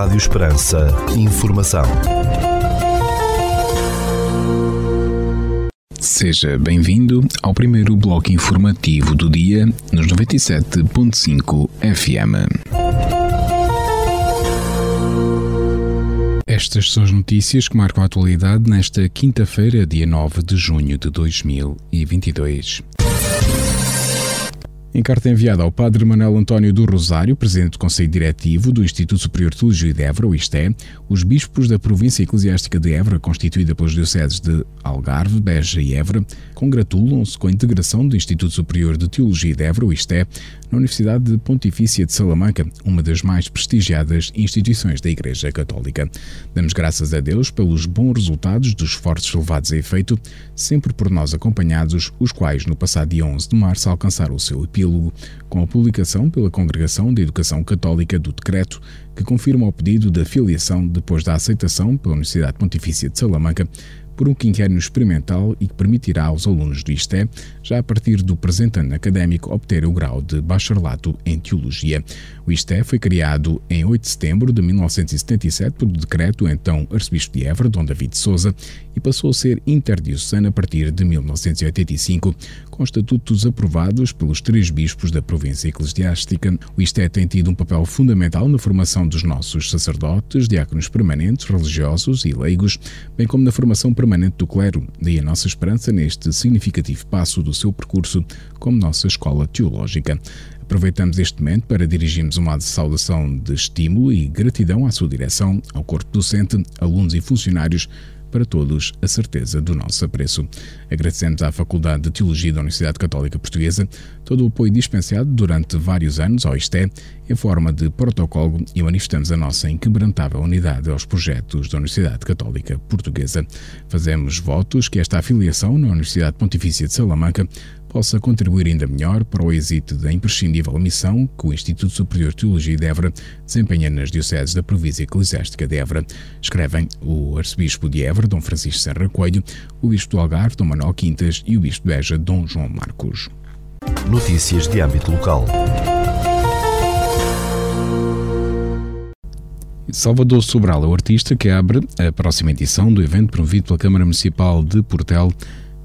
Rádio Esperança. Informação. Seja bem-vindo ao primeiro bloco informativo do dia nos 97.5 FM. Estas são as notícias que marcam a atualidade nesta quinta-feira, dia 9 de junho de 2022. Em carta enviada ao Padre Manuel António do Rosário, presidente do Conselho Diretivo do Instituto Superior de Teologia de Évora, o ISTE, os bispos da província eclesiástica de Évora, constituída pelas dioceses de Algarve, Beja e Évora, congratulam-se com a integração do Instituto Superior de Teologia de Évora, o ISTE, na Universidade Pontifícia de Salamanca, uma das mais prestigiadas instituições da Igreja Católica. Damos graças a Deus pelos bons resultados dos esforços levados a efeito, sempre por nós acompanhados, os quais no passado dia 11 de março alcançaram o seu epílogo epílogo, com a publicação pela Congregação de Educação Católica do decreto que confirma o pedido de filiação depois da aceitação pela Universidade Pontifícia de Salamanca por um quinquênio experimental e que permitirá aos alunos do ISTE, já a partir do presente ano académico, obter o grau de bacharelato em Teologia. O ISTE foi criado em 8 de setembro de 1977 por decreto então arcebispo de Évora, Dom David Souza, e passou a ser interdiocesano a partir de 1985, com estatutos aprovados pelos três bispos da província eclesiástica. O ISTE tem tido um papel fundamental na formação dos nossos sacerdotes, diáconos permanentes, religiosos e leigos, bem como na formação permanente do clero, daí a nossa esperança neste significativo passo do seu percurso como nossa escola teológica. Aproveitamos este momento para dirigirmos uma saudação de estímulo e gratidão à sua direção, ao corpo docente, alunos e funcionários para todos a certeza do nosso apreço. Agradecemos à Faculdade de Teologia da Universidade Católica Portuguesa todo o apoio dispensado durante vários anos ao ISTE em forma de protocolo e manifestamos a nossa inquebrantável unidade aos projetos da Universidade Católica Portuguesa. Fazemos votos que esta afiliação na Universidade Pontifícia de Salamanca possa contribuir ainda melhor para o êxito da imprescindível missão que o Instituto Superior de Teologia de Évora desempenha nas dioceses da província eclesiástica de Évora. Escrevem o arcebispo de Évora, Dom Francisco Serra Coelho, o bispo do Algarve, Dom Manuel Quintas e o bispo de Beja, Dom João Marcos. Notícias de âmbito local. Salvador Sobral é o artista que abre a próxima edição do evento promovido pela Câmara Municipal de Portel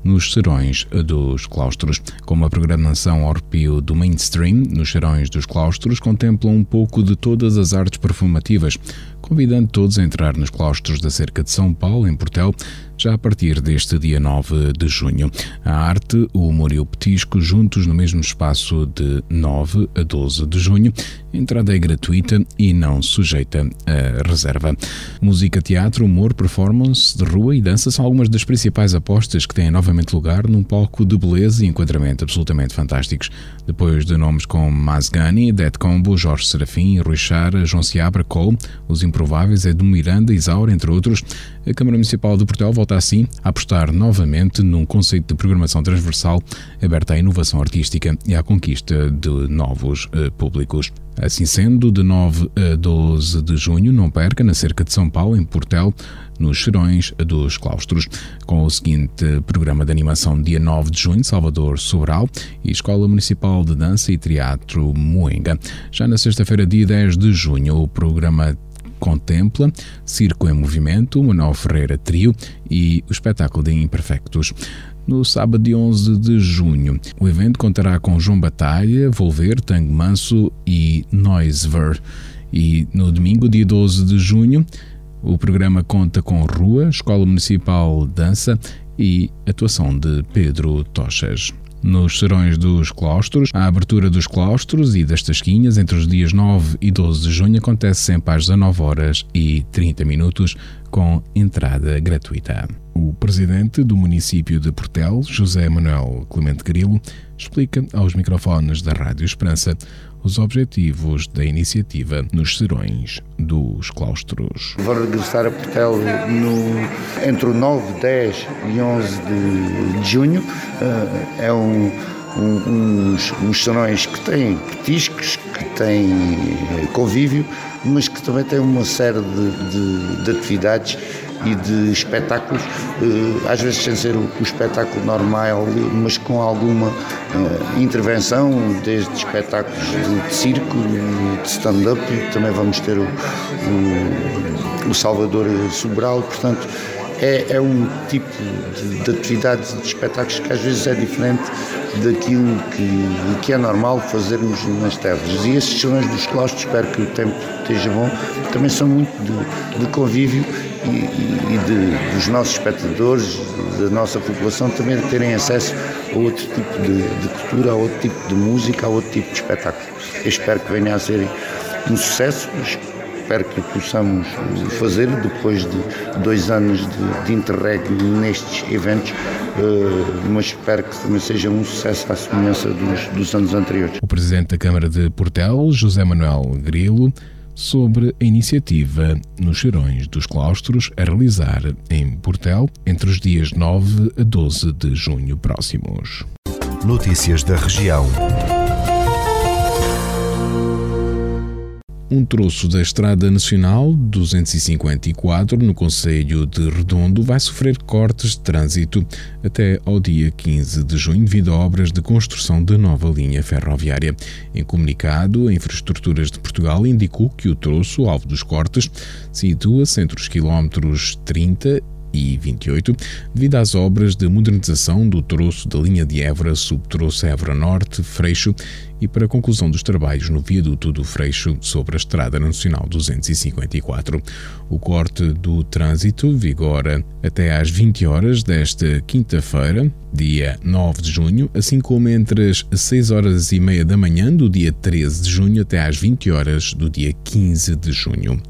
nos serões dos claustros. Como a programação Orpio do mainstream nos serões dos claustros contempla um pouco de todas as artes performativas, convidando todos a entrar nos claustros da cerca de São Paulo, em Portel, já a partir deste dia 9 de junho. A arte, o humor e o petisco juntos no mesmo espaço de 9 a 12 de junho. Entrada é gratuita e não sujeita a reserva. Música, teatro, humor, performance de rua e dança são algumas das principais apostas que têm novamente lugar num palco de beleza e enquadramento absolutamente fantásticos. Depois de nomes como Mazgani, Dead Combo, Jorge Serafim, Rui Chara, João Seabra, Cole, Os Improváveis, Edu Miranda, Isaura, entre outros, a Câmara Municipal de Portugal volta assim a apostar novamente num conceito de programação transversal aberta à inovação artística e à conquista de novos uh, públicos. Assim sendo, de 9 a 12 de junho, não perca, na cerca de São Paulo, em Portel, nos Cheirões dos Claustros, com o seguinte programa de animação dia 9 de junho, Salvador Sobral e Escola Municipal de Dança e Teatro Moenga. Já na sexta-feira, dia 10 de junho, o programa contempla Circo em Movimento, Manuel Ferreira Trio e o espetáculo de Imperfectos. No sábado de 11 de junho, o evento contará com João Batalha, Volver, Tango Manso e Noisever. E no domingo, dia 12 de junho, o programa conta com Rua, Escola Municipal Dança e atuação de Pedro Tochas nos serões dos claustros. A abertura dos claustros e das tasquinhas entre os dias 9 e 12 de junho acontece sempre às 19 horas e 30 minutos, com entrada gratuita. O presidente do município de Portel, José Manuel Clemente Grilo, explica aos microfones da Rádio Esperança os objetivos da iniciativa nos serões dos claustros. Vou regressar a Portel no, entre o 9, 10 e 11 de, de junho. Uh, é um, um, uns, uns que têm petiscos, que têm convívio, mas que também têm uma série de, de, de atividades e de espetáculos, eh, às vezes sem ser o, espetáculo normal, mas com alguma uh, intervenção, desde espetáculos de, circo, de stand-up, também vamos ter o, o, o Salvador Sobral, portanto é, é um tipo de, de atividade de espetáculos que às vezes é diferente daquilo que, que é normal fazermos nas terras. E esses salões dos claustros, espero que o tempo esteja bom, também são muito de, de convívio e, e de, dos nossos espectadores, da nossa população, também terem acesso a outro tipo de, de cultura, a outro tipo de música, a outro tipo de espetáculo. Eu espero que venha a ser um sucesso espero que possamos fazer depois de dois anos de, de interregno nestes eventos, uh, mas espero que também seja um sucesso à semelhança dos, dos anos anteriores. O Presidente da Câmara de Portel, José Manuel Grilo, sobre a iniciativa nos Cheirões dos Claustros a realizar em Portel entre os dias 9 a 12 de junho próximos. Notícias da região. Um troço da Estrada Nacional 254 no Conselho de Redondo vai sofrer cortes de trânsito até ao dia 15 de junho devido a obras de construção de nova linha ferroviária. Em comunicado, a Infraestruturas de Portugal indicou que o troço, alvo dos cortes, situa-se entre os quilómetros 30 28, devido às obras de modernização do troço da linha de Évora, subtroço Évora Norte, Freixo e para a conclusão dos trabalhos no viaduto do Freixo sobre a Estrada Nacional 254. O corte do trânsito vigora até às 20 horas desta quinta-feira, dia 9 de junho, assim como entre as 6 horas e meia da manhã do dia 13 de junho até às 20 horas do dia 15 de junho.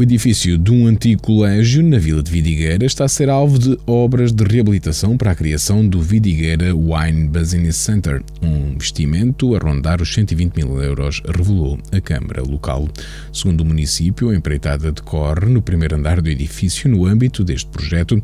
O edifício de um antigo colégio na vila de Vidigueira está a ser alvo de obras de reabilitação para a criação do Vidigueira Wine Business Center, um investimento a rondar os 120 mil euros, revelou a Câmara local. Segundo o município, a empreitada decorre no primeiro andar do edifício no âmbito deste projeto,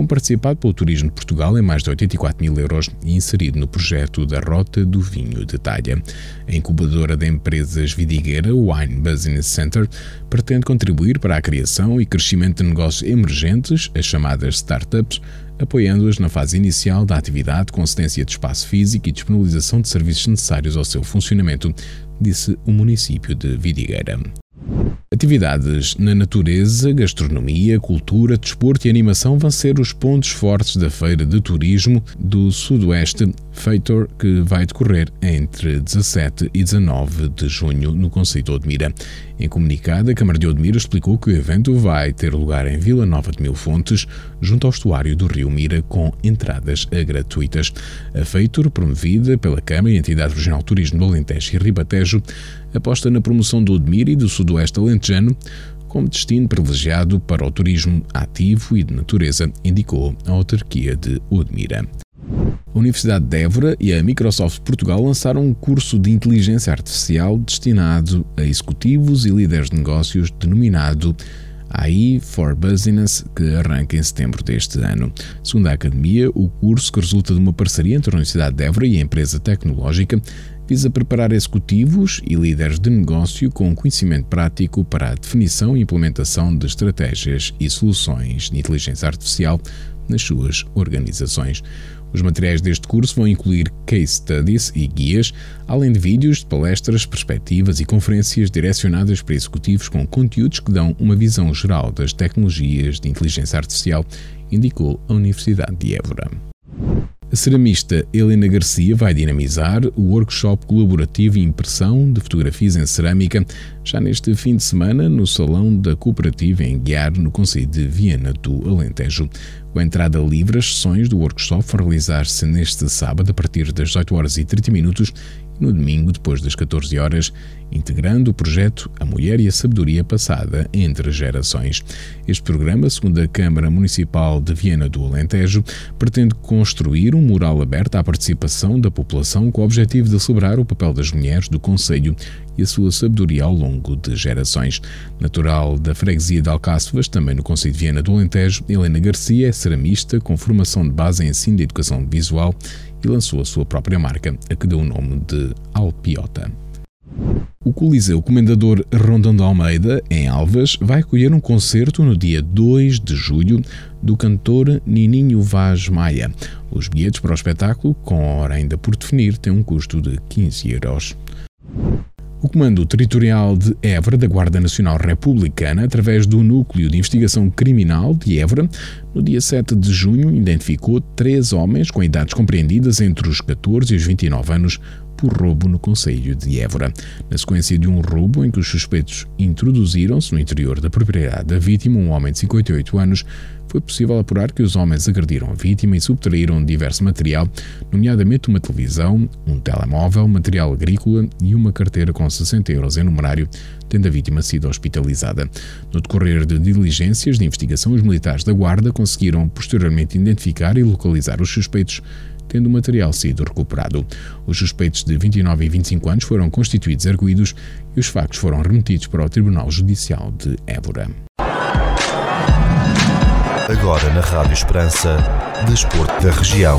com participado pelo Turismo de Portugal em mais de 84 mil euros e inserido no projeto da Rota do Vinho de Talha. A incubadora de empresas Vidigueira Wine Business Center pretende contribuir para a criação e crescimento de negócios emergentes, as chamadas startups, apoiando-as na fase inicial da atividade com cedência de espaço físico e disponibilização de serviços necessários ao seu funcionamento, disse o município de Vidigueira. Atividades na natureza, gastronomia, cultura, desporto e animação vão ser os pontos fortes da Feira de Turismo do Sudoeste Feitor, que vai decorrer entre 17 e 19 de junho no Conceito de Odmira. Em comunicado, a Câmara de Odmira explicou que o evento vai ter lugar em Vila Nova de Mil Fontes, junto ao estuário do Rio Mira, com entradas gratuitas. A Feitor, promovida pela Câmara e Entidade Regional Turismo do Alentejo e Ribatejo, aposta na promoção do Odmira e do Sudoeste Alentejano como destino privilegiado para o turismo ativo e de natureza, indicou a autarquia de Odmira. A Universidade de Évora e a Microsoft Portugal lançaram um curso de inteligência artificial destinado a executivos e líderes de negócios denominado AI for Business, que arranca em setembro deste ano. Segundo a Academia, o curso, que resulta de uma parceria entre a Universidade de Évora e a empresa tecnológica, visa preparar executivos e líderes de negócio com conhecimento prático para a definição e implementação de estratégias e soluções de inteligência artificial nas suas organizações. Os materiais deste curso vão incluir case studies e guias, além de vídeos de palestras, perspectivas e conferências direcionadas para executivos com conteúdos que dão uma visão geral das tecnologias de inteligência artificial, indicou a Universidade de Évora. A ceramista Helena Garcia vai dinamizar o workshop colaborativo impressão de fotografias em cerâmica já neste fim de semana no Salão da Cooperativa em Guiar, no Conselho de Viana do Alentejo. Com entrada livre, as sessões do workshop vão realizar-se neste sábado a partir das 18 horas e 30 minutos e no domingo depois das 14 horas, integrando o projeto A Mulher e a Sabedoria Passada entre Gerações. Este programa, segundo a Câmara Municipal de Viana do Alentejo, pretende construir um mural aberto à participação da população com o objetivo de celebrar o papel das mulheres do Conselho e a sua sabedoria ao longo de gerações. Natural da freguesia de Alcáçovas, também no Conselho de Viana do Alentejo, Helena Garcia é ceramista com formação de base em ensino de educação visual e lançou a sua própria marca, a que deu o nome de Alpiota. O Coliseu Comendador Rondão de Almeida, em Alvas, vai acolher um concerto no dia 2 de julho do cantor Nininho Vaz Maia. Os bilhetes para o espetáculo, com hora ainda por definir, têm um custo de 15 euros. O Comando Territorial de Évora da Guarda Nacional Republicana, através do Núcleo de Investigação Criminal de Évora, no dia 7 de junho identificou três homens com idades compreendidas entre os 14 e os 29 anos por roubo no Conselho de Évora. Na sequência de um roubo em que os suspeitos introduziram-se no interior da propriedade da vítima, um homem de 58 anos, foi possível apurar que os homens agrediram a vítima e subtraíram diverso material, nomeadamente uma televisão, um telemóvel, material agrícola e uma carteira com 60 euros em numerário, tendo a vítima sido hospitalizada. No decorrer de diligências de investigação, os militares da Guarda conseguiram posteriormente identificar e localizar os suspeitos tendo o material sido recuperado. Os suspeitos de 29 e 25 anos foram constituídos arguídos e os factos foram remetidos para o Tribunal Judicial de Évora. Agora na Rádio Esperança, Desporto da Região.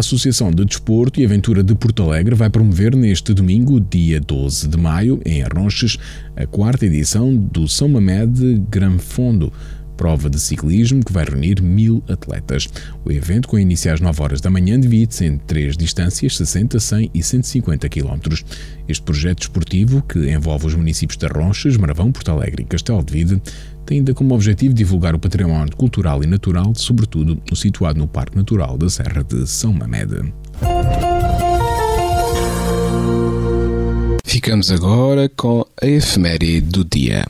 A Associação de Desporto e Aventura de Porto Alegre vai promover neste domingo, dia 12 de maio, em Arronches, a quarta edição do São Mamed Gran Fondo, prova de ciclismo que vai reunir mil atletas. O evento, com início às 9 horas da manhã, divide-se em três distâncias, 60, 100 e 150 km. Este projeto esportivo, que envolve os municípios de Ronchas, Maravão, Porto Alegre e Castelo de Vide, tem ainda como objetivo divulgar o património cultural e natural, sobretudo o situado no Parque Natural da Serra de São Mamede. Ficamos agora com a efeméride do dia.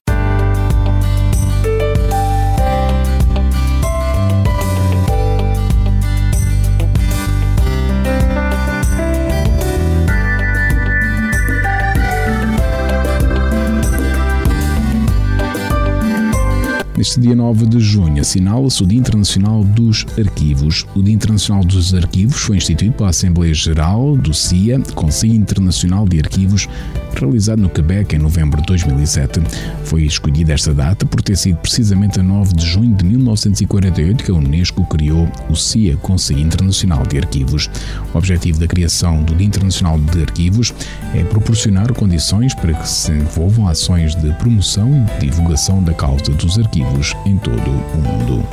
Neste dia 9 de junho assinala-se o Dia Internacional dos Arquivos. O Dia Internacional dos Arquivos foi instituído pela Assembleia Geral do CIA, Conselho Internacional de Arquivos, realizado no Quebec em novembro de 2007. Foi escolhida esta data por ter sido precisamente a 9 de junho de 1948 que a Unesco criou o CIA, Conselho Internacional de Arquivos. O objetivo da criação do Dia Internacional de Arquivos é proporcionar condições para que se envolvam ações de promoção e divulgação da causa dos arquivos em todo o mundo.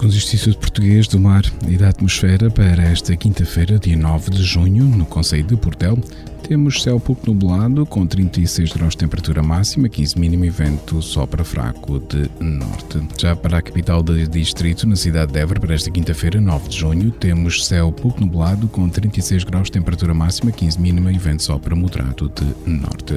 Segundo o Instituto Português do Mar e da Atmosfera, para esta quinta-feira, dia 9 de junho, no Conselho de Portel, temos céu pouco nublado, com 36 graus de temperatura máxima, 15 mínimo e vento sopra fraco de norte. Já para a capital do distrito, na cidade de Évora, para esta quinta-feira, 9 de junho, temos céu pouco nublado, com 36 graus de temperatura máxima, 15 mínima e vento sopra moderado de norte.